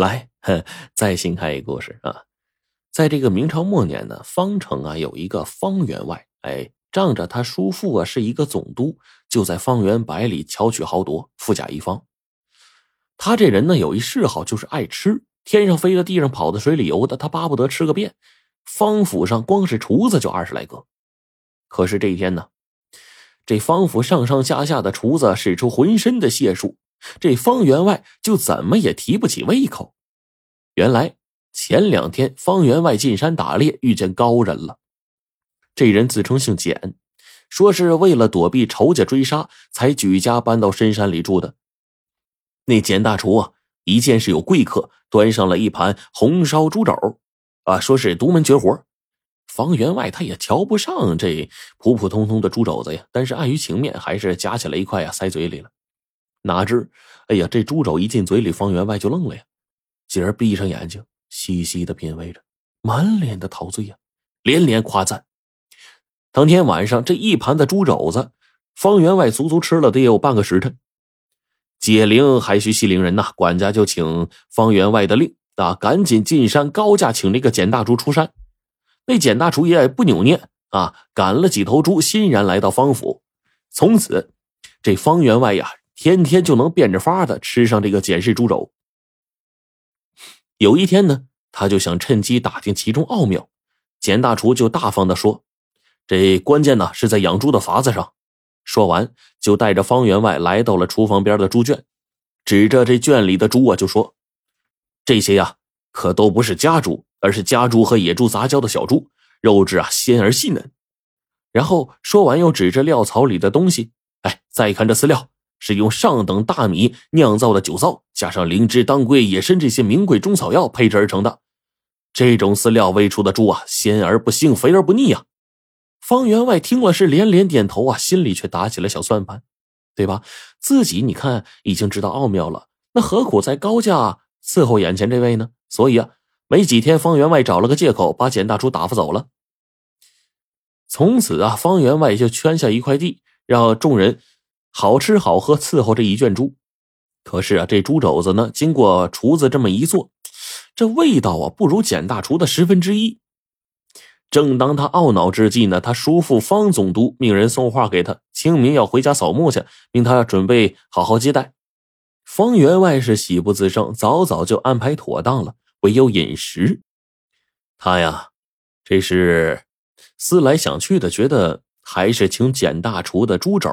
来，再新开一个故事啊！在这个明朝末年呢，方城啊有一个方员外，哎，仗着他叔父啊是一个总督，就在方圆百里巧取豪夺，富甲一方。他这人呢有一嗜好，就是爱吃，天上飞的，地上跑的，水里游的，他巴不得吃个遍。方府上光是厨子就二十来个，可是这一天呢，这方府上上下下的厨子使出浑身的解数。这方员外就怎么也提不起胃口。原来前两天方员外进山打猎，遇见高人了。这人自称姓简，说是为了躲避仇家追杀，才举家搬到深山里住的。那简大厨啊，一见是有贵客，端上了一盘红烧猪肘，啊，说是独门绝活。方员外他也瞧不上这普普通通的猪肘子呀，但是碍于情面，还是夹起来一块呀，塞嘴里了。哪知，哎呀，这猪肘一进嘴里，方员外就愣了呀，继而闭上眼睛，细细的品味着，满脸的陶醉呀，连连夸赞。当天晚上，这一盘子猪肘子，方员外足足吃了得有半个时辰。解铃还需系铃人呐，管家就请方员外的令啊，赶紧进山高价请那个简大厨出山。那简大厨也不扭捏啊，赶了几头猪，欣然来到方府。从此，这方员外呀。天天就能变着法的吃上这个简氏猪肘。有一天呢，他就想趁机打听其中奥妙。简大厨就大方的说：“这关键呢是在养猪的法子上。”说完，就带着方员外来到了厨房边的猪圈，指着这圈里的猪啊，就说：“这些呀，可都不是家猪，而是家猪和野猪杂交的小猪，肉质啊鲜而细嫩。”然后说完，又指着料槽里的东西：“哎，再看这饲料。”是用上等大米酿造的酒糟，加上灵芝、当归、野参这些名贵中草药配制而成的。这种饲料喂出的猪啊，鲜而不腥，肥而不腻啊。方员外听了是连连点头啊，心里却打起了小算盘，对吧？自己你看已经知道奥妙了，那何苦在高价伺候眼前这位呢？所以啊，没几天，方员外找了个借口把简大厨打发走了。从此啊，方员外就圈下一块地，让众人。好吃好喝伺候这一卷猪，可是啊，这猪肘子呢，经过厨子这么一做，这味道啊，不如简大厨的十分之一。正当他懊恼之际呢，他叔父方总督命人送话给他，清明要回家扫墓去，命他准备好好接待。方员外是喜不自胜，早早就安排妥当了，唯有饮食。他呀，这是思来想去的，觉得还是请简大厨的猪肘。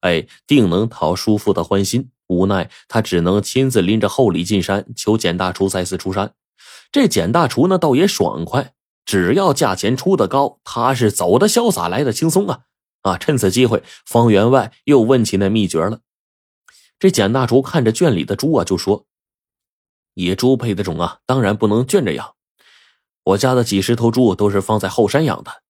哎，定能讨叔父的欢心。无奈他只能亲自拎着厚礼进山，求简大厨再次出山。这简大厨呢，倒也爽快，只要价钱出的高，他是走的潇洒，来的轻松啊！啊，趁此机会，方员外又问起那秘诀了。这简大厨看着圈里的猪啊，就说：“野猪配的种啊，当然不能圈着养。我家的几十头猪都是放在后山养的。”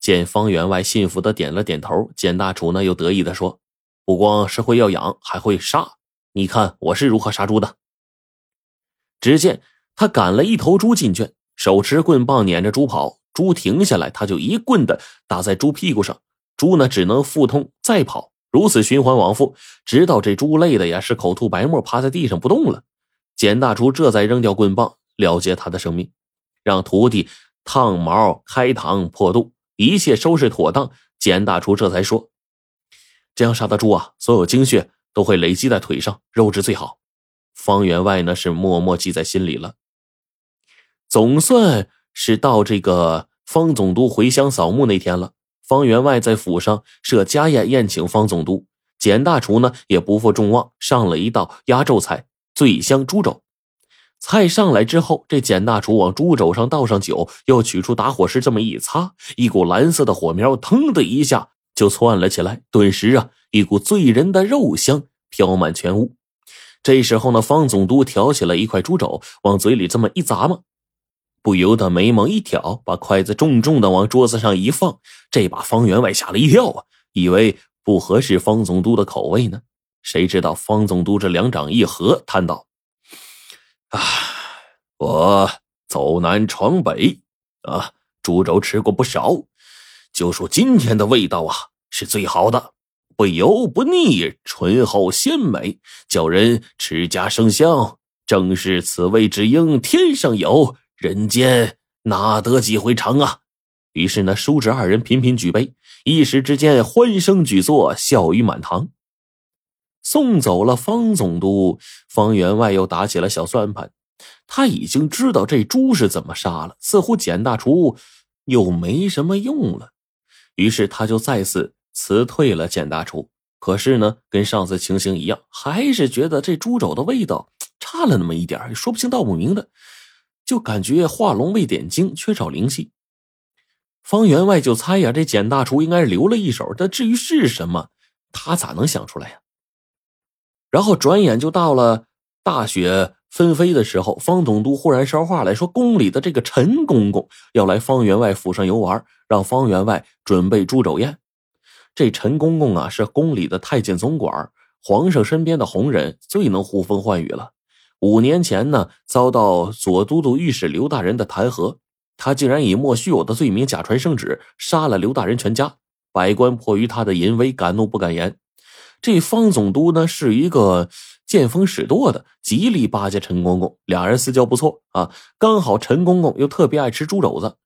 见方员外信服的点了点头，简大厨呢又得意的说。不光是会要养，还会杀。你看我是如何杀猪的。只见他赶了一头猪进圈，手持棍棒撵着猪跑，猪停下来，他就一棍的打在猪屁股上，猪呢只能腹痛再跑，如此循环往复，直到这猪累的呀是口吐白沫，趴在地上不动了。简大厨这才扔掉棍棒，了结他的生命，让徒弟烫毛、开膛破肚，一切收拾妥当。简大厨这才说。这样杀的猪啊，所有精血都会累积在腿上，肉质最好。方员外呢是默默记在心里了。总算是到这个方总督回乡扫墓那天了。方员外在府上设家宴宴请方总督，简大厨呢也不负众望，上了一道压轴菜——醉香猪肘。菜上来之后，这简大厨往猪肘上倒上酒，又取出打火石这么一擦，一股蓝色的火苗腾的一下。就窜了起来，顿时啊，一股醉人的肉香飘满全屋。这时候呢，方总督挑起了一块猪肘，往嘴里这么一砸嘛，不由得眉毛一挑，把筷子重重的往桌子上一放。这把方员外吓了一跳啊，以为不合适方总督的口味呢。谁知道方总督这两掌一合，叹道：“啊，我走南闯北啊，猪肘吃过不少。”就说今天的味道啊是最好的，不油不腻，醇厚鲜美，叫人吃家生香，正是此味之应天上有人间哪得几回尝啊！于是呢，叔侄二人频频举杯，一时之间欢声举座，笑语满堂。送走了方总督，方员外又打起了小算盘。他已经知道这猪是怎么杀了，似乎简大厨又没什么用了，于是他就再次辞退了简大厨。可是呢，跟上次情形一样，还是觉得这猪肘的味道差了那么一点说不清道不明的，就感觉画龙未点睛，缺少灵气。方员外就猜呀，这简大厨应该留了一手，但至于是什么，他咋能想出来呀？然后转眼就到了大雪纷飞的时候，方总督忽然捎话来说，宫里的这个陈公公要来方员外府上游玩，让方员外准备猪肘宴。这陈公公啊，是宫里的太监总管，皇上身边的红人，最能呼风唤雨了。五年前呢，遭到左都督御史刘大人的弹劾，他竟然以莫须有的罪名假传圣旨，杀了刘大人全家。百官迫于他的淫威，敢怒不敢言。这方总督呢，是一个见风使舵的，极力巴结陈公公，俩人私交不错啊。刚好陈公公又特别爱吃猪肘子，